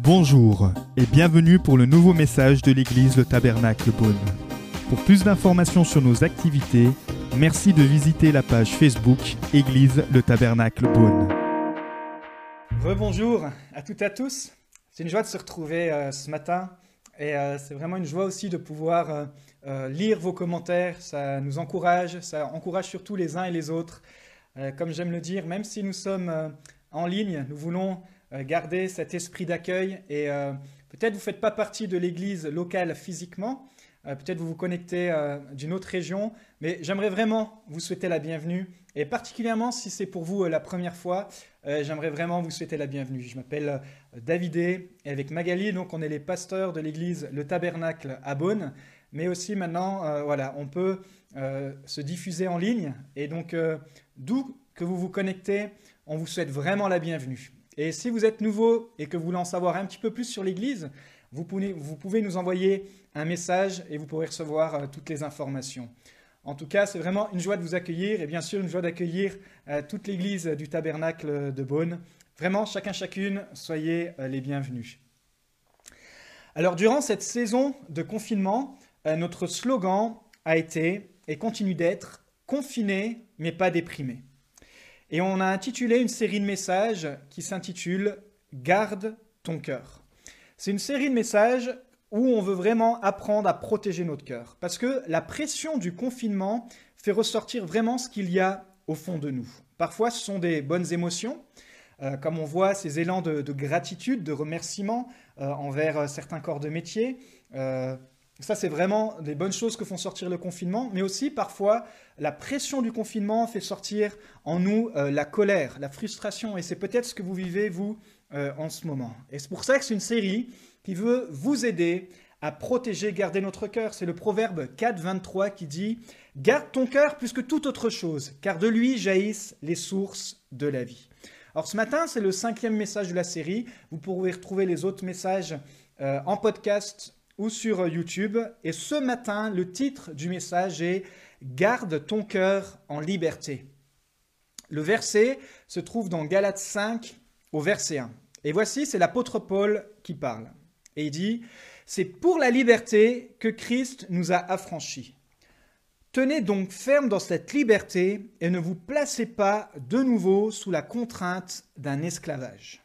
Bonjour et bienvenue pour le nouveau message de l'église Le Tabernacle Beaune. Pour plus d'informations sur nos activités, merci de visiter la page Facebook Église Le Tabernacle Beaune. Rebonjour à toutes et à tous. C'est une joie de se retrouver euh, ce matin et euh, c'est vraiment une joie aussi de pouvoir euh, lire vos commentaires. Ça nous encourage, ça encourage surtout les uns et les autres. Euh, comme j'aime le dire, même si nous sommes euh, en ligne, nous voulons euh, garder cet esprit d'accueil et peut-être vous ne faites pas partie de l'église locale physiquement, peut-être vous vous connectez d'une autre région, mais j'aimerais vraiment vous souhaiter la bienvenue et particulièrement si c'est pour vous la première fois, j'aimerais vraiment vous souhaiter la bienvenue. Je m'appelle Davidé et avec Magali, donc on est les pasteurs de l'église Le Tabernacle à Beaune, mais aussi maintenant, voilà, on peut se diffuser en ligne et donc euh, d'où que vous vous connectez, on vous souhaite vraiment la bienvenue. Et si vous êtes nouveau et que vous voulez en savoir un petit peu plus sur l'église, vous pouvez, nous envoyer un message et vous pourrez recevoir euh, toutes les informations. En tout cas, c'est vraiment une joie de vous accueillir et bien sûr une joie d'accueillir euh, toute l'église du tabernacle de Beaune. Vraiment, chacun, chacune, soyez euh, les bienvenus. Alors, durant cette saison de confinement, euh, notre slogan a été et continue d'être confiné mais pas déprimé. Et on a intitulé une série de messages qui s'intitule Garde ton cœur. C'est une série de messages où on veut vraiment apprendre à protéger notre cœur. Parce que la pression du confinement fait ressortir vraiment ce qu'il y a au fond de nous. Parfois, ce sont des bonnes émotions, euh, comme on voit ces élans de, de gratitude, de remerciement euh, envers euh, certains corps de métier. Ça, c'est vraiment des bonnes choses que font sortir le confinement, mais aussi parfois la pression du confinement fait sortir en nous euh, la colère, la frustration, et c'est peut-être ce que vous vivez, vous, euh, en ce moment. Et c'est pour ça que c'est une série qui veut vous aider à protéger, garder notre cœur. C'est le proverbe 4, 23 qui dit « Garde ton cœur plus que toute autre chose, car de lui jaillissent les sources de la vie. » Alors ce matin, c'est le cinquième message de la série. Vous pourrez retrouver les autres messages euh, en podcast ou sur YouTube. Et ce matin, le titre du message est Garde ton cœur en liberté. Le verset se trouve dans Galates 5 au verset 1. Et voici, c'est l'apôtre Paul qui parle. Et il dit, c'est pour la liberté que Christ nous a affranchis. Tenez donc ferme dans cette liberté et ne vous placez pas de nouveau sous la contrainte d'un esclavage.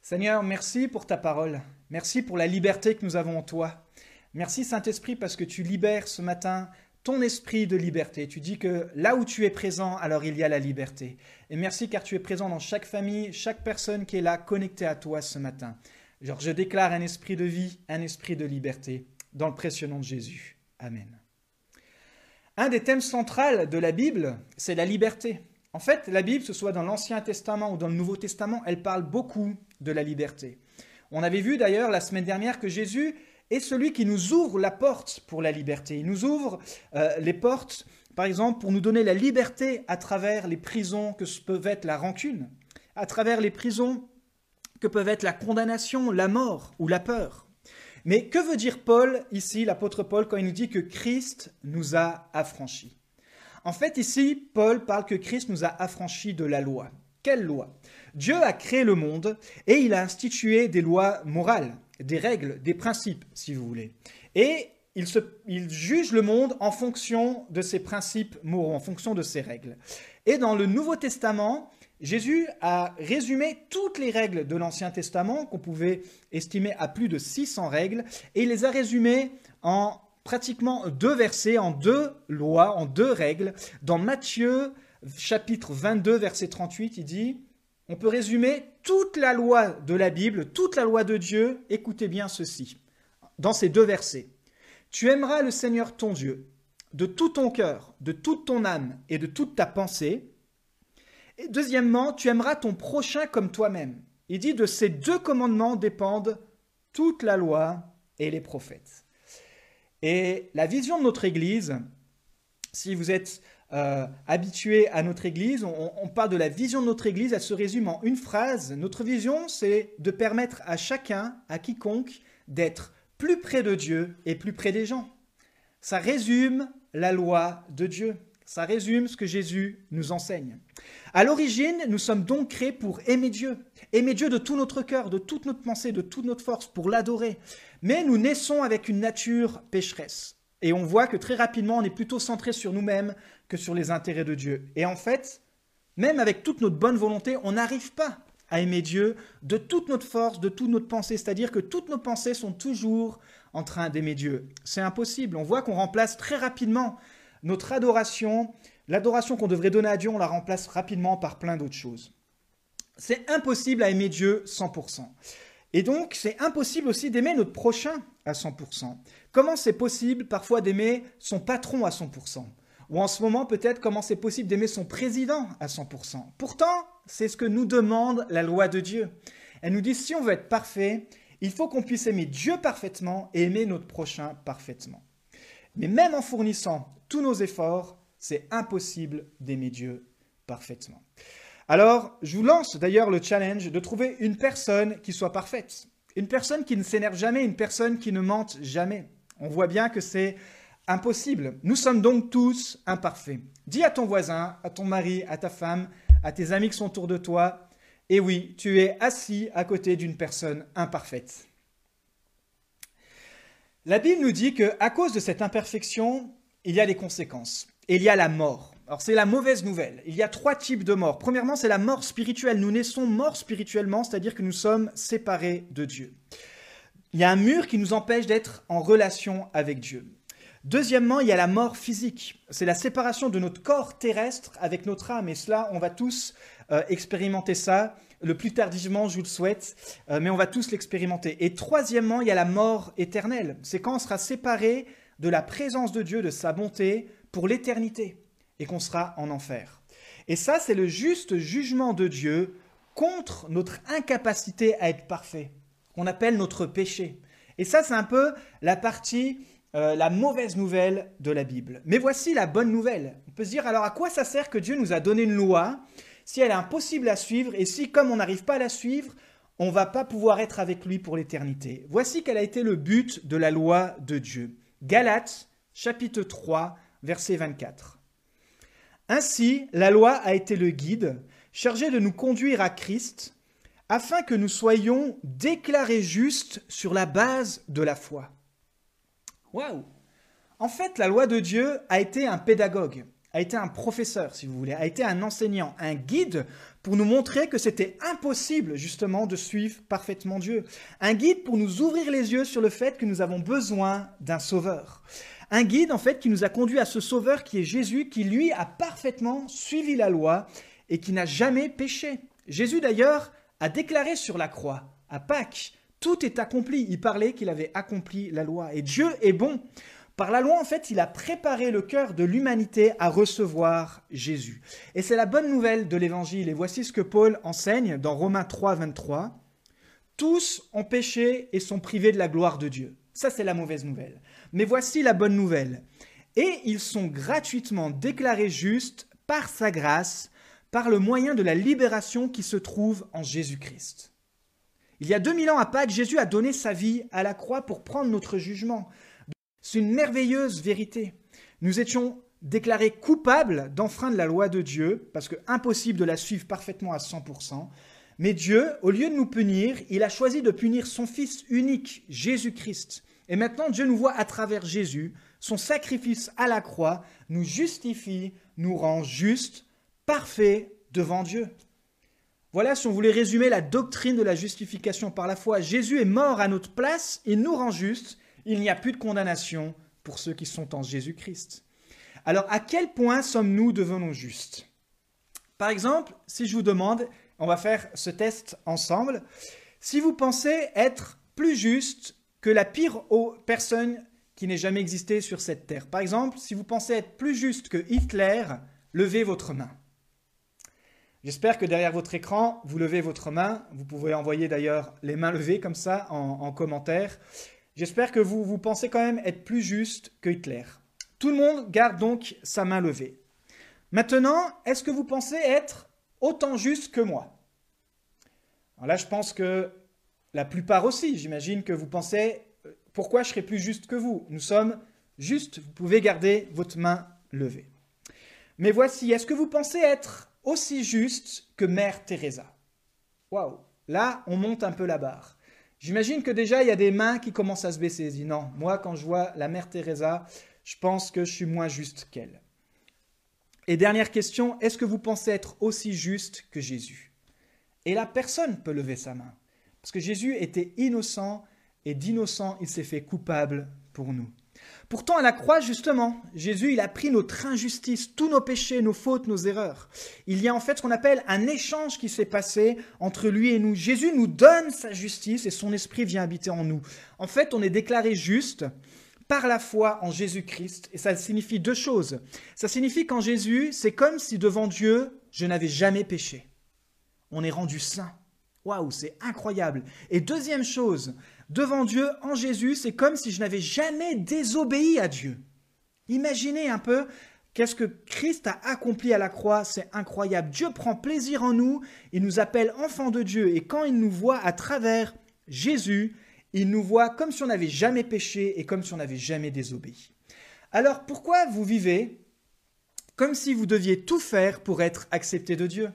Seigneur, merci pour ta parole. Merci pour la liberté que nous avons en toi. Merci Saint-Esprit parce que tu libères ce matin ton esprit de liberté. Tu dis que là où tu es présent, alors il y a la liberté. Et merci car tu es présent dans chaque famille, chaque personne qui est là connectée à toi ce matin. Genre, je déclare un esprit de vie, un esprit de liberté, dans le précieux nom de Jésus. Amen. Un des thèmes centraux de la Bible, c'est la liberté. En fait, la Bible, que ce soit dans l'Ancien Testament ou dans le Nouveau Testament, elle parle beaucoup de la liberté. On avait vu d'ailleurs la semaine dernière que Jésus est celui qui nous ouvre la porte pour la liberté. Il nous ouvre euh, les portes, par exemple, pour nous donner la liberté à travers les prisons que peuvent être la rancune, à travers les prisons que peuvent être la condamnation, la mort ou la peur. Mais que veut dire Paul ici, l'apôtre Paul, quand il nous dit que Christ nous a affranchis? En fait, ici, Paul parle que Christ nous a affranchis de la loi. Quelle loi? Dieu a créé le monde et il a institué des lois morales, des règles, des principes, si vous voulez. Et il, juge le monde en fonction de ces principes moraux, en fonction de ces règles. Et dans le Nouveau Testament, Jésus a résumé toutes les règles de l'Ancien Testament, qu'on pouvait estimer à plus de 600 règles, et il les a résumées en pratiquement deux versets, en deux lois, en deux règles. Dans Matthieu chapitre 22, verset 38, il dit, on peut résumer toute la loi de la Bible, toute la loi de Dieu, écoutez bien ceci, dans ces deux versets. Tu aimeras le Seigneur ton Dieu de tout ton cœur, de toute ton âme et de toute ta pensée. Et deuxièmement, tu aimeras ton prochain comme toi-même. Il dit de ces deux commandements dépendent toute la loi et les prophètes. Et la vision de notre Église, si vous êtes euh, habitué à notre Église, on, on, parle de la vision de notre Église, elle se résume en une phrase. Notre vision, c'est de permettre à chacun, à quiconque, d'être plus près de Dieu et plus près des gens. Ça résume la loi de Dieu. Ça résume ce que Jésus nous enseigne. À l'origine, nous sommes donc créés pour aimer Dieu. Aimer Dieu de tout notre cœur, de toute notre pensée, de toute notre force, pour l'adorer. Mais nous naissons avec une nature pécheresse. Et on voit que très rapidement, on est plutôt centré sur nous-mêmes que sur les intérêts de Dieu. Et en fait, même avec toute notre bonne volonté, on n'arrive pas à aimer Dieu de toute notre force, de toute notre pensée. C'est-à-dire que toutes nos pensées sont toujours en train d'aimer Dieu. C'est impossible. On voit qu'on remplace très rapidement notre adoration, l'adoration qu'on devrait donner à Dieu, on la remplace rapidement par plein d'autres choses. C'est impossible à aimer Dieu 100%. Et donc, c'est impossible aussi d'aimer notre prochain à 100%. Comment c'est possible parfois d'aimer son patron à 100% Ou en ce moment, peut-être, comment c'est possible d'aimer son président à 100% Pourtant, c'est ce que nous demande la loi de Dieu. Elle nous dit, si on veut être parfait, il faut qu'on puisse aimer Dieu parfaitement et aimer notre prochain parfaitement. Mais même en fournissant tous nos efforts, c'est impossible d'aimer Dieu parfaitement. Alors, je vous lance d'ailleurs le challenge de trouver une personne qui soit parfaite, une personne qui ne s'énerve jamais, une personne qui ne mente jamais. On voit bien que c'est impossible. Nous sommes donc tous imparfaits. Dis à ton voisin, à ton mari, à ta femme, à tes amis qui sont autour de toi, et oui, tu es assis à côté d'une personne imparfaite. La Bible nous dit que à cause de cette imperfection, il y a des conséquences. Il y a la mort. Alors c'est la mauvaise nouvelle. Il y a trois types de mort. Premièrement, c'est la mort spirituelle. Nous naissons morts spirituellement, c'est-à-dire que nous sommes séparés de Dieu. Il y a un mur qui nous empêche d'être en relation avec Dieu. Deuxièmement, il y a la mort physique. C'est la séparation de notre corps terrestre avec notre âme. Et cela, on va tous euh, expérimenter ça le plus tardivement, je vous le souhaite, euh, mais on va tous l'expérimenter. Et troisièmement, il y a la mort éternelle. C'est quand on sera séparé de la présence de Dieu, de sa bonté, pour l'éternité, et qu'on sera en enfer. Et ça, c'est le juste jugement de Dieu contre notre incapacité à être parfait, qu'on appelle notre péché. Et ça, c'est un peu la partie, euh, la mauvaise nouvelle de la Bible. Mais voici la bonne nouvelle. On peut se dire, alors à quoi ça sert que Dieu nous a donné une loi si elle est impossible à suivre et si, comme on n'arrive pas à la suivre, on va pas pouvoir être avec lui pour l'éternité? Voici quel a été le but de la loi de Dieu. Galates, chapitre 3, verset 24. Ainsi, la loi a été le guide, chargé de nous conduire à Christ, afin que nous soyons déclarés justes sur la base de la foi. Waouh En fait, la loi de Dieu a été un pédagogue a été un professeur, si vous voulez, a été un enseignant, un guide pour nous montrer que c'était impossible justement de suivre parfaitement Dieu. Un guide pour nous ouvrir les yeux sur le fait que nous avons besoin d'un sauveur. Un guide en fait qui nous a conduit à ce sauveur qui est Jésus, qui lui a parfaitement suivi la loi et qui n'a jamais péché. Jésus d'ailleurs a déclaré sur la croix, à Pâques, tout est accompli. Il parlait qu'il avait accompli la loi. Et Dieu est bon. Par la loi, en fait, il a préparé le cœur de l'humanité à recevoir Jésus. Et c'est la bonne nouvelle de l'Évangile. Et voici ce que Paul enseigne dans Romains 3, 23. Tous ont péché et sont privés de la gloire de Dieu. Ça, c'est la mauvaise nouvelle. Mais voici la bonne nouvelle. Et ils sont gratuitement déclarés justes par sa grâce, par le moyen de la libération qui se trouve en Jésus-Christ. Il y a 2000 ans à Pâques, Jésus a donné sa vie à la croix pour prendre notre jugement. C'est une merveilleuse vérité. Nous étions déclarés coupables d'enfreindre la loi de Dieu, parce que impossible de la suivre parfaitement à 100%. Mais Dieu, au lieu de nous punir, il a choisi de punir son Fils unique, Jésus-Christ. Et maintenant, Dieu nous voit à travers Jésus. Son sacrifice à la croix nous justifie, nous rend justes, parfaits devant Dieu. Voilà, si on voulait résumer la doctrine de la justification par la foi, Jésus est mort à notre place, il nous rend justes, il n'y a plus de condamnation pour ceux qui sont en Jésus-Christ. Alors, à quel point sommes-nous devenus justes? Par exemple, si je vous demande, on va faire ce test ensemble, si vous pensez être plus juste que la pire personne qui n'ait jamais existé sur cette terre. Par exemple, si vous pensez être plus juste que Hitler, levez votre main. J'espère que derrière votre écran, vous levez votre main. Vous pouvez envoyer d'ailleurs les mains levées comme ça en, en commentaire. J'espère que vous, vous pensez quand même être plus juste que Hitler. Tout le monde garde donc sa main levée. Maintenant, est-ce que vous pensez être autant juste que moi? Alors là, je pense que la plupart aussi, j'imagine que vous pensez, euh, pourquoi je serais plus juste que vous? Nous sommes justes, vous pouvez garder votre main levée. Mais voici, est-ce que vous pensez être aussi juste que Mère Teresa Waouh, là, on monte un peu la barre. J'imagine que déjà, il y a des mains qui commencent à se baisser. Non, moi, quand je vois la Mère Teresa, je pense que je suis moins juste qu'elle. Et dernière question, est-ce que vous pensez être aussi juste que Jésus? Et là, personne peut lever sa main. Parce que Jésus était innocent et d'innocent, il s'est fait coupable pour nous. Pourtant, à la croix, justement, Jésus, il a pris notre injustice, tous nos péchés, nos fautes, nos erreurs. Il y a en fait ce qu'on appelle un échange qui s'est passé entre lui et nous. Jésus nous donne sa justice et son esprit vient habiter en nous. En fait, on est déclaré juste par la foi en Jésus-Christ. Et ça signifie deux choses. Ça signifie qu'en Jésus, c'est comme si devant Dieu, je n'avais jamais péché. On est rendu saint. Waouh, c'est incroyable. Et deuxième chose, devant Dieu, en Jésus, c'est comme si je n'avais jamais désobéi à Dieu. Imaginez un peu qu'est-ce que Christ a accompli à la croix, c'est incroyable. Dieu prend plaisir en nous, il nous appelle enfants de Dieu, et quand il nous voit à travers Jésus, il nous voit comme si on n'avait jamais péché et comme si on n'avait jamais désobéi. Alors pourquoi vous vivez comme si vous deviez tout faire pour être accepté de Dieu?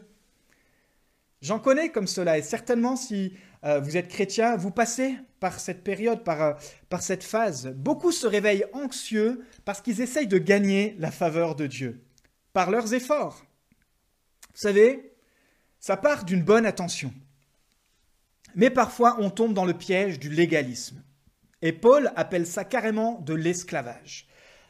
J'en connais comme cela, et certainement si euh, vous êtes chrétien, vous passez par cette période, par, euh, par cette phase. Beaucoup se réveillent anxieux parce qu'ils essayent de gagner la faveur de Dieu, par leurs efforts. Vous savez, ça part d'une bonne attention. Mais parfois, on tombe dans le piège du légalisme. Et Paul appelle ça carrément de l'esclavage.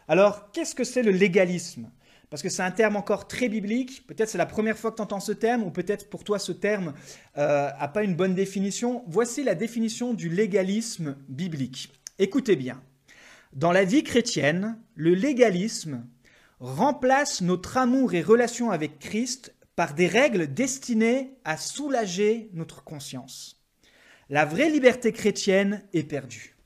Alors, qu'est-ce que c'est le légalisme? Parce que c'est un terme encore très biblique. Peut-être c'est la première fois que tu entends ce terme, ou peut-être pour toi ce terme n'a euh, pas une bonne définition. Voici la définition du légalisme biblique. Écoutez bien. Dans la vie chrétienne, le légalisme remplace notre amour et relation avec Christ par des règles destinées à soulager notre conscience. La vraie liberté chrétienne est perdue.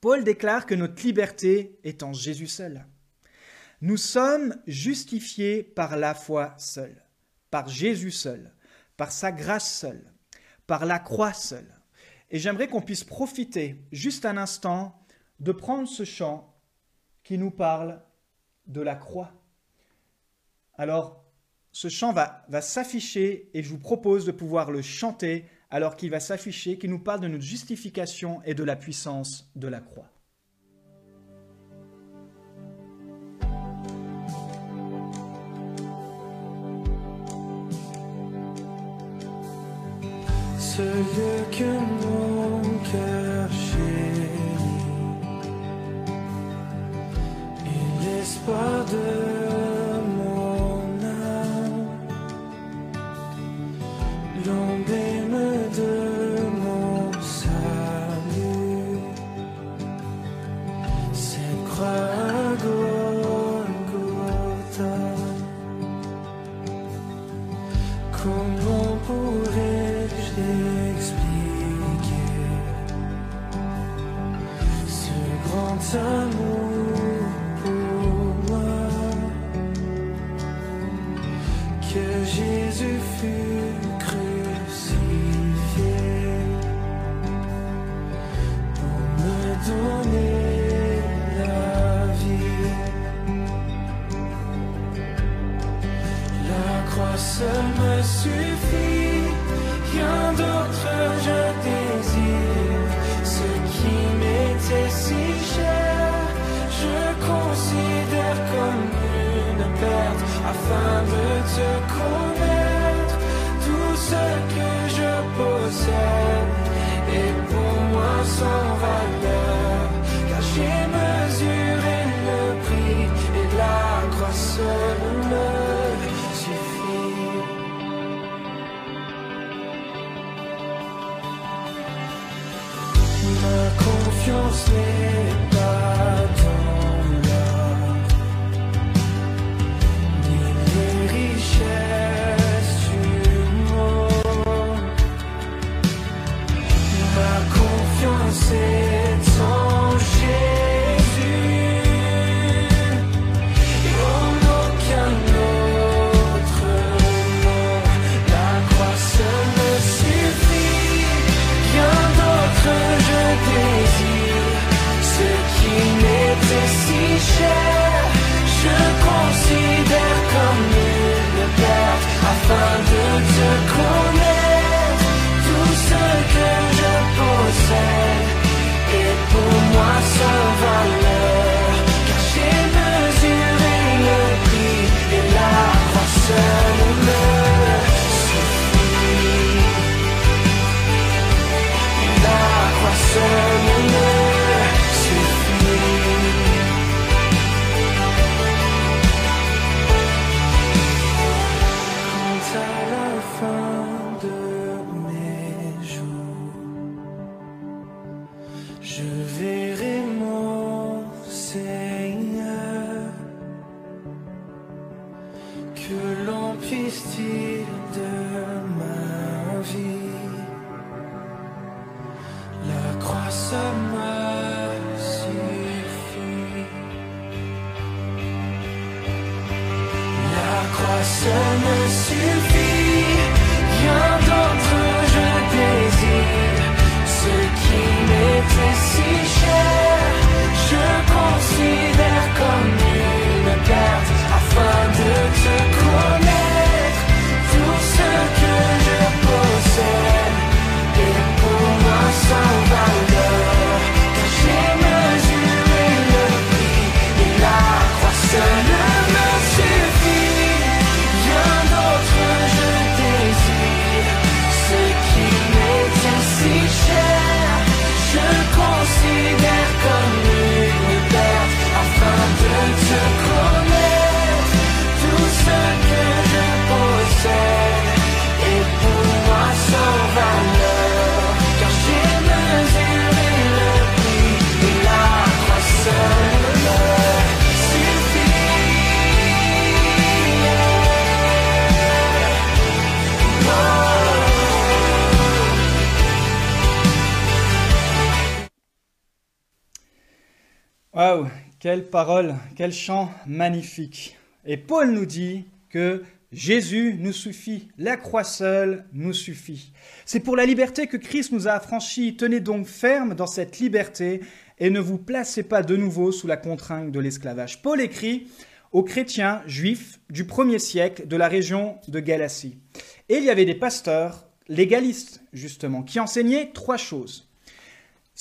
Paul déclare que notre liberté est en Jésus seul. Nous sommes justifiés par la foi seule, par Jésus seul, par sa grâce seule, par la croix seule. Et j'aimerais qu'on puisse profiter juste un instant de prendre ce chant qui nous parle de la croix. Alors, ce chant va, s'afficher et je vous propose de pouvoir le chanter alors qu'il va s'afficher, qui nous parle de notre justification et de la puissance de la croix. Ce que veut se connaître. Tout ce que je possède et pour moi sans La croix seule me suffit, quelle parole, quel chant magnifique. Et Paul nous dit que Jésus nous suffit, la croix seule nous suffit. C'est pour la liberté que Christ nous a affranchis. Tenez donc ferme dans cette liberté et ne vous placez pas de nouveau sous la contrainte de l'esclavage. Paul écrit aux chrétiens juifs du premier siècle de la région de Galatie. Et il y avait des pasteurs légalistes, justement, qui enseignaient trois choses.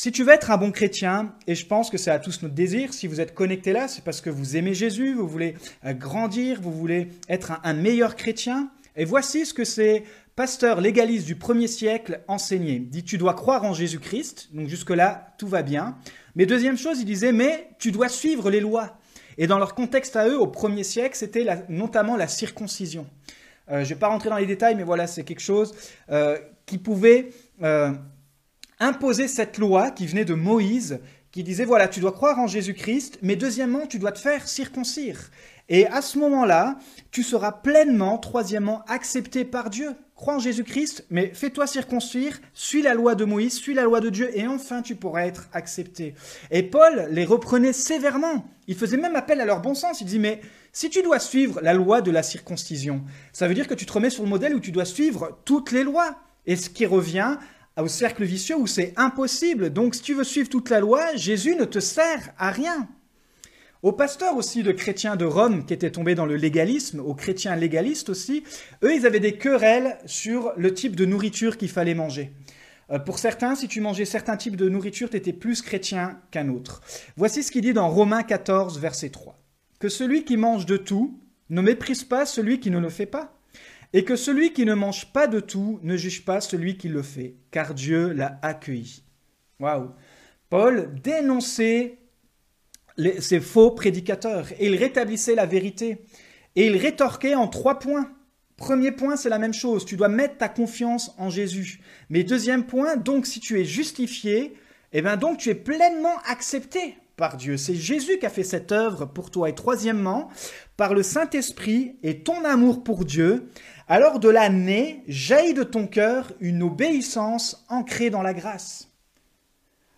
Si tu veux être un bon chrétien, et je pense que c'est à tous notre désir, si vous êtes connecté là, c'est parce que vous aimez Jésus, vous voulez euh, grandir, vous voulez être un, meilleur chrétien. Et voici ce que ces pasteurs légalistes du premier siècle enseignaient. Dit, tu dois croire en Jésus-Christ, donc jusque-là, tout va bien. Mais deuxième chose, il disait, mais tu dois suivre les lois. Et dans leur contexte à eux, au premier siècle, c'était notamment la circoncision. Euh, je ne vais pas rentrer dans les détails, mais voilà, c'est quelque chose euh, qui pouvait imposer cette loi qui venait de Moïse, qui disait, voilà, tu dois croire en Jésus-Christ, mais deuxièmement, tu dois te faire circoncire. Et à ce moment-là, tu seras pleinement, troisièmement, accepté par Dieu. Crois en Jésus-Christ, mais fais-toi circoncire, suis la loi de Moïse, suis la loi de Dieu, et enfin tu pourras être accepté. Et Paul les reprenait sévèrement. Il faisait même appel à leur bon sens. Il dit, mais si tu dois suivre la loi de la circoncision, ça veut dire que tu te remets sur le modèle où tu dois suivre toutes les lois. Et ce qui revient au cercle vicieux où c'est impossible. Donc si tu veux suivre toute la loi, Jésus ne te sert à rien. Aux pasteurs aussi de chrétiens de Rome qui étaient tombés dans le légalisme, aux chrétiens légalistes aussi, eux, ils avaient des querelles sur le type de nourriture qu'il fallait manger. Euh, Pour certains, si tu mangeais certains types de nourriture, tu étais plus chrétien qu'un autre. Voici ce qu'il dit dans Romains 14, verset 3. Que celui qui mange de tout ne méprise pas celui qui ne le fait pas, et que celui qui ne mange pas de tout ne juge pas celui qui le fait, car Dieu l'a accueilli. Waouh Paul dénonçait ces faux prédicateurs et il rétablissait la vérité. Et il rétorquait en trois points. Premier point, c'est la même chose. Tu dois mettre ta confiance en Jésus. Mais deuxième point, donc si tu es justifié, eh bien donc tu es pleinement accepté par Dieu. C'est Jésus qui a fait cette œuvre pour toi. Et troisièmement, par le Saint-Esprit et ton amour pour Dieu, alors de là naît, jaillit de ton cœur une obéissance ancrée dans la grâce.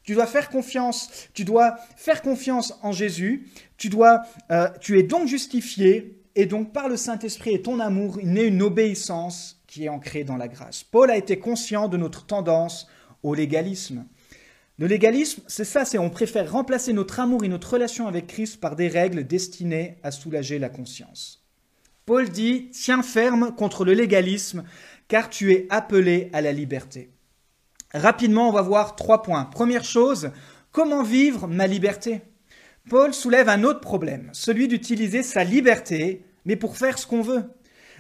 Tu dois faire confiance, tu dois faire confiance en Jésus, tu, euh, es donc justifié, et donc par le Saint-Esprit et ton amour, naît une obéissance qui est ancrée dans la grâce. Paul a été conscient de notre tendance au légalisme. Le légalisme, c'est ça, c'est on préfère remplacer notre amour et notre relation avec Christ par des règles destinées à soulager la conscience. Paul dit, tiens ferme contre le légalisme, car tu es appelé à la liberté. Rapidement, on va voir trois points. Première chose, comment vivre ma liberté? Paul soulève un autre problème, celui d'utiliser sa liberté, mais pour faire ce qu'on veut.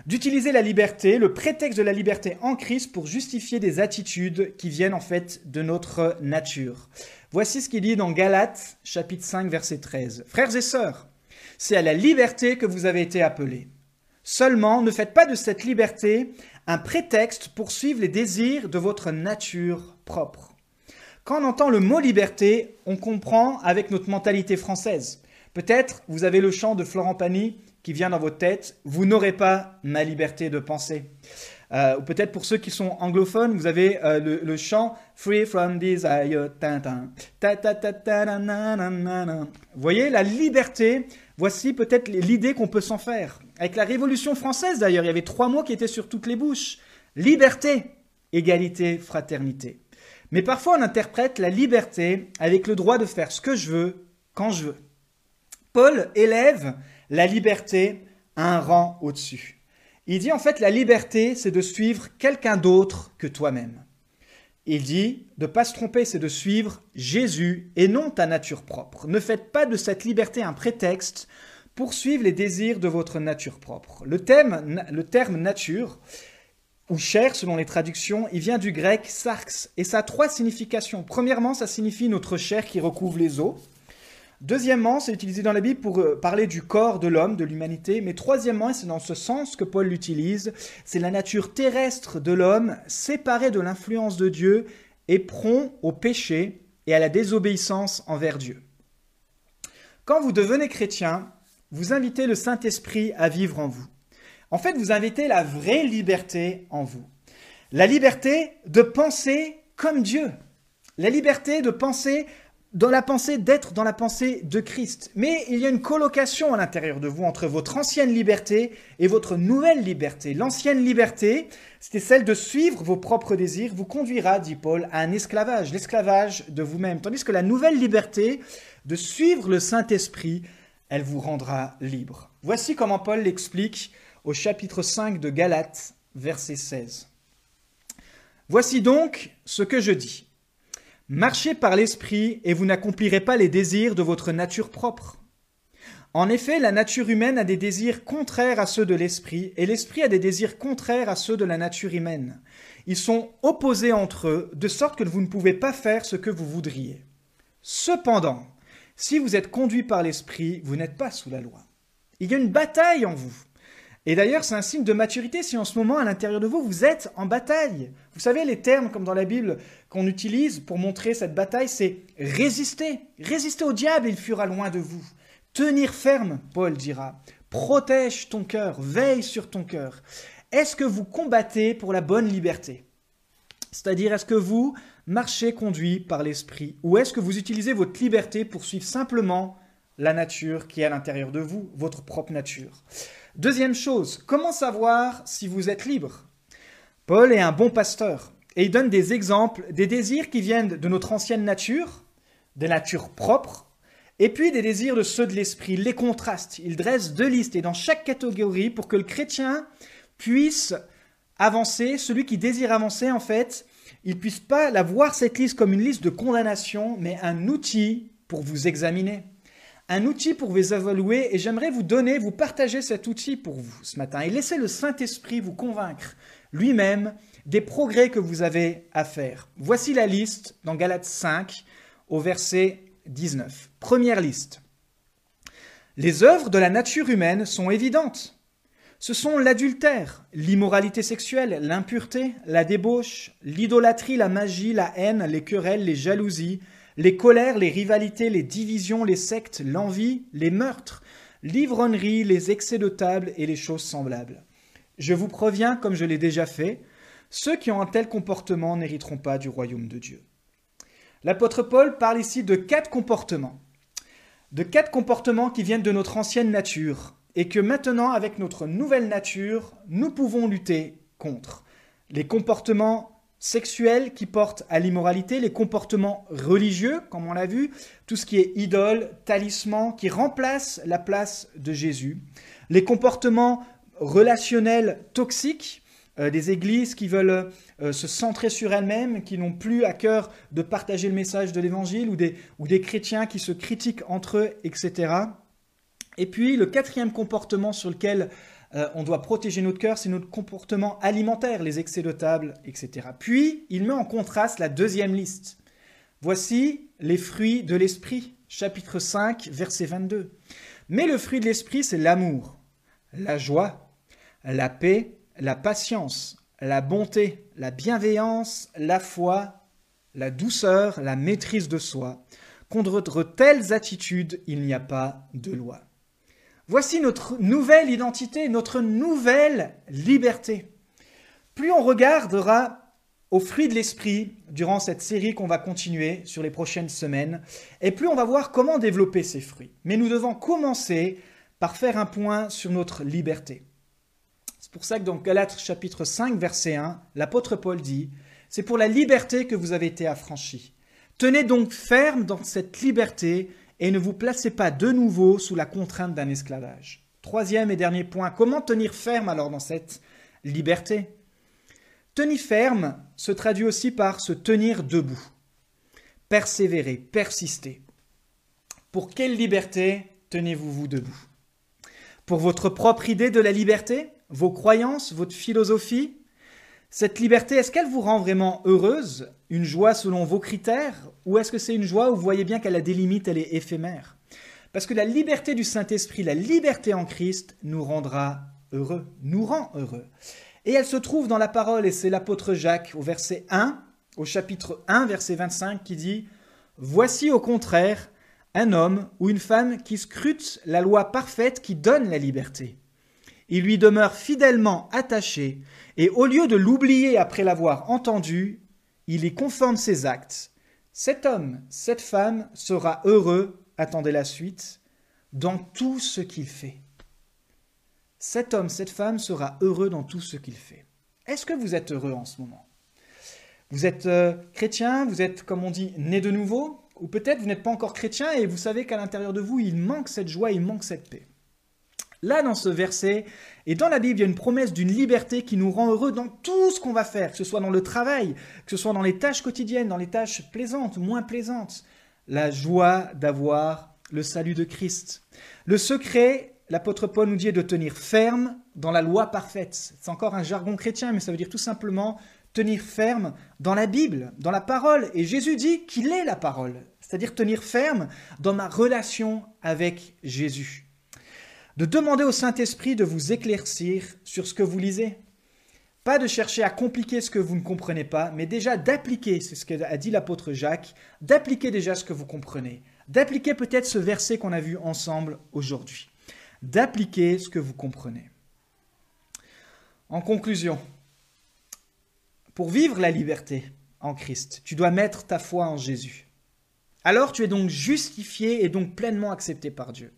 D'utiliser la liberté, le prétexte de la liberté en Christ pour justifier des attitudes qui viennent en fait de notre nature. Voici ce qu'il dit dans Galates chapitre 5 verset 13. Frères et sœurs, c'est à la liberté que vous avez été appelés. Seulement, ne faites pas de cette liberté un prétexte pour suivre les désirs de votre nature propre. Quand on entend le mot liberté, on comprend avec notre mentalité française. Peut-être vous avez le chant de Florent Pagny qui vient dans votre tête, vous n'aurez pas ma liberté de penser. Euh, ou peut-être pour ceux qui sont anglophones, vous avez euh, le, chant Free from Desire. Vous voyez, la liberté, voici peut-être l'idée qu'on peut s'en faire. Avec la Révolution française d'ailleurs, il y avait trois mots qui étaient sur toutes les bouches. Liberté, égalité, fraternité. Mais parfois on interprète la liberté avec le droit de faire ce que je veux, quand je veux. Paul élève la liberté à un rang au-dessus. Il dit en fait la liberté, c'est de suivre quelqu'un d'autre que toi-même. Il dit de ne pas se tromper, c'est de suivre Jésus et non ta nature propre. Ne faites pas de cette liberté un prétexte pour suivre les désirs de votre nature propre. Le, thème, le terme nature ou chair selon les traductions, il vient du grec sarx et ça a trois significations. Premièrement, ça signifie notre chair qui recouvre les os. Deuxièmement, c'est utilisé dans la Bible pour euh, parler du corps de l'homme, de l'humanité. Mais troisièmement, et c'est dans ce sens que Paul l'utilise, c'est la nature terrestre de l'homme, séparée de l'influence de Dieu et prompt au péché et à la désobéissance envers Dieu. Quand vous devenez chrétien, vous invitez le Saint-Esprit à vivre en vous. En fait, vous invitez la vraie liberté en vous. La liberté de penser comme Dieu. La liberté de penser dans la pensée, d'être dans la pensée de Christ. Mais il y a une colocation à l'intérieur de vous entre votre ancienne liberté et votre nouvelle liberté. L'ancienne liberté, c'était celle de suivre vos propres désirs, vous conduira, dit Paul, à un esclavage, l'esclavage de vous-même. Tandis que la nouvelle liberté de suivre le Saint-Esprit, elle vous rendra libre. Voici comment Paul l'explique au chapitre 5 de Galates, verset 16. Voici donc ce que je dis. Marchez par l'esprit et vous n'accomplirez pas les désirs de votre nature propre. En effet, la nature humaine a des désirs contraires à ceux de l'esprit, et l'esprit a des désirs contraires à ceux de la nature humaine. Ils sont opposés entre eux, de sorte que vous ne pouvez pas faire ce que vous voudriez. Cependant, si vous êtes conduit par l'esprit, vous n'êtes pas sous la loi. Il y a une bataille en vous. Et d'ailleurs, c'est un signe de maturité si en ce moment, à l'intérieur de vous, vous êtes en bataille. Vous savez, les termes, comme dans la Bible, qu'on utilise pour montrer cette bataille, c'est résister. Résister au diable, il fuira loin de vous. Tenir ferme, Paul dira. Protège ton cœur, veille sur ton cœur. Est-ce que vous combattez pour la bonne liberté? C'est-à-dire, est-ce que vous marchez conduit par l'esprit Ou est-ce que vous utilisez votre liberté pour suivre simplement la nature qui est à l'intérieur de vous, votre propre nature? Deuxième chose, comment savoir si vous êtes libre? Paul est un bon pasteur et il donne des exemples des désirs qui viennent de notre ancienne nature, des natures propres, et puis des désirs de ceux de l'esprit, les contrastes. Il dresse deux listes et dans chaque catégorie pour que le chrétien puisse avancer, celui qui désire avancer en fait, il puisse pas la voir cette liste comme une liste de condamnation, mais un outil pour vous examiner un outil pour vous évaluer et j'aimerais vous donner, vous partager cet outil pour vous ce matin et laisser le Saint-Esprit vous convaincre lui-même des progrès que vous avez à faire. Voici la liste dans Galates 5 au verset 19. Première liste. Les œuvres de la nature humaine sont évidentes. Ce sont l'adultère, l'immoralité sexuelle, l'impureté, la débauche, l'idolâtrie, la magie, la haine, les querelles, les jalousies, les colères, les rivalités, les divisions, les sectes, l'envie, les meurtres, l'ivrognerie, les excès de table et les choses semblables. Je vous préviens, comme je l'ai déjà fait, ceux qui ont un tel comportement n'hériteront pas du royaume de Dieu. L'apôtre Paul parle ici de quatre comportements. De quatre comportements qui viennent de notre ancienne nature et que maintenant, avec notre nouvelle nature, nous pouvons lutter contre. Les comportements sexuels qui portent à l'immoralité, les comportements religieux, comme on l'a vu, tout ce qui est idole, talisman, qui remplace la place de Jésus, les comportements relationnelles toxiques, euh, des églises qui veulent euh, se centrer sur elles-mêmes, qui n'ont plus à cœur de partager le message de l'Évangile, ou des, ou des chrétiens qui se critiquent entre eux, etc. Et puis le quatrième comportement sur lequel euh, on doit protéger notre cœur, c'est notre comportement alimentaire, les excès de table, etc. Puis il met en contraste la deuxième liste. Voici les fruits de l'esprit, chapitre 5, verset 22. Mais le fruit de l'esprit, c'est l'amour, la joie, la paix, la patience, la bonté, la bienveillance, la foi, la douceur, la maîtrise de soi. Contre telles attitudes, il n'y a pas de loi. Voici notre nouvelle identité, notre nouvelle liberté. Plus on regardera aux fruits de l'esprit durant cette série qu'on va continuer sur les prochaines semaines, et plus on va voir comment développer ces fruits. Mais nous devons commencer par faire un point sur notre liberté. C'est pour ça que dans Galates chapitre 5 verset 1, l'apôtre Paul dit, c'est pour la liberté que vous avez été affranchis. Tenez donc ferme dans cette liberté et ne vous placez pas de nouveau sous la contrainte d'un esclavage. Troisième et dernier point, comment tenir ferme alors dans cette liberté? Tenir ferme se traduit aussi par se tenir debout, persévérer, persister. Pour quelle liberté tenez-vous vous debout? Pour votre propre idée de la liberté? Vos croyances Votre philosophie? Cette liberté, est-ce qu'elle vous rend vraiment heureuse? Une joie selon vos critères? Ou est-ce que c'est une joie où vous voyez bien qu'elle a des limites, elle est éphémère? Parce que la liberté du Saint-Esprit, la liberté en Christ, nous rendra heureux, nous rend heureux. Et elle se trouve dans la parole, et c'est l'apôtre Jacques au verset 1, au chapitre 1, verset 25, qui dit Voici au contraire un homme ou une femme qui scrute la loi parfaite qui donne la liberté. Il lui demeure fidèlement attaché et au lieu de l'oublier après l'avoir entendu, il y conforme ses actes. Cet homme, cette femme sera heureux, attendez la suite, dans tout ce qu'il fait. Cet homme, cette femme sera heureux dans tout ce qu'il fait. Est-ce que vous êtes heureux en ce moment? Vous êtes euh, chrétien, vous êtes, comme on dit, né de nouveau, ou peut-être vous n'êtes pas encore chrétien et vous savez qu'à l'intérieur de vous, il manque cette joie, il manque cette paix. Là, dans ce verset, et dans la Bible, il y a une promesse d'une liberté qui nous rend heureux dans tout ce qu'on va faire, que ce soit dans le travail, que ce soit dans les tâches quotidiennes, dans les tâches plaisantes, moins plaisantes. La joie d'avoir le salut de Christ. Le secret, l'apôtre Paul nous dit, est de tenir ferme dans la loi parfaite. C'est encore un jargon chrétien, mais ça veut dire tout simplement tenir ferme dans la Bible, dans la parole. Et Jésus dit qu'il est la parole, c'est-à-dire tenir ferme dans ma relation avec Jésus de demander au Saint-Esprit de vous éclaircir sur ce que vous lisez. Pas de chercher à compliquer ce que vous ne comprenez pas, mais déjà d'appliquer, c'est ce qu'a dit l'apôtre Jacques, d'appliquer déjà ce que vous comprenez, d'appliquer peut-être ce verset qu'on a vu ensemble aujourd'hui, d'appliquer ce que vous comprenez. En conclusion, pour vivre la liberté en Christ, tu dois mettre ta foi en Jésus. Alors tu es donc justifié et donc pleinement accepté par Dieu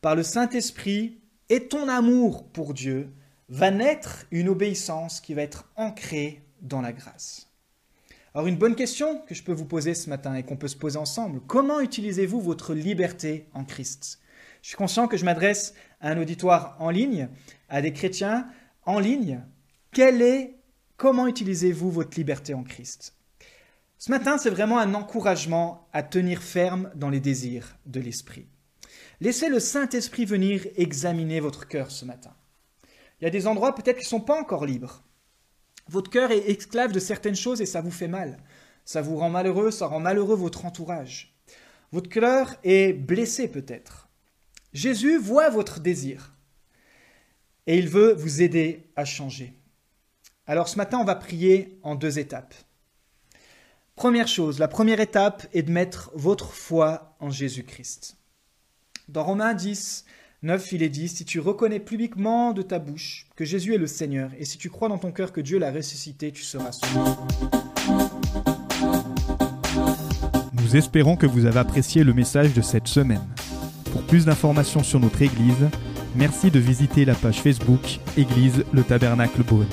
par le Saint-Esprit et ton amour pour Dieu, va naître une obéissance qui va être ancrée dans la grâce. Alors une bonne question que je peux vous poser ce matin et qu'on peut se poser ensemble, comment utilisez-vous votre liberté en Christ? Je suis conscient que je m'adresse à un auditoire en ligne, à des chrétiens en ligne. Quel est, comment utilisez-vous votre liberté en Christ? Ce matin, c'est vraiment un encouragement à tenir ferme dans les désirs de l'Esprit. Laissez le Saint-Esprit venir examiner votre cœur ce matin. Il y a des endroits peut-être qui ne sont pas encore libres. Votre cœur est esclave de certaines choses et ça vous fait mal. Ça vous rend malheureux, ça rend malheureux votre entourage. Votre cœur est blessé peut-être. Jésus voit votre désir et il veut vous aider à changer. Alors ce matin, on va prier en deux étapes. Première chose, la première étape est de mettre votre foi en Jésus-Christ. Dans Romains 10, 9, il est dit, si tu reconnais publiquement de ta bouche que Jésus est le Seigneur, et si tu crois dans ton cœur que Dieu l'a ressuscité, tu seras sauvé. Nous espérons que vous avez apprécié le message de cette semaine. Pour plus d'informations sur notre Église, merci de visiter la page Facebook Église le Tabernacle Beaune.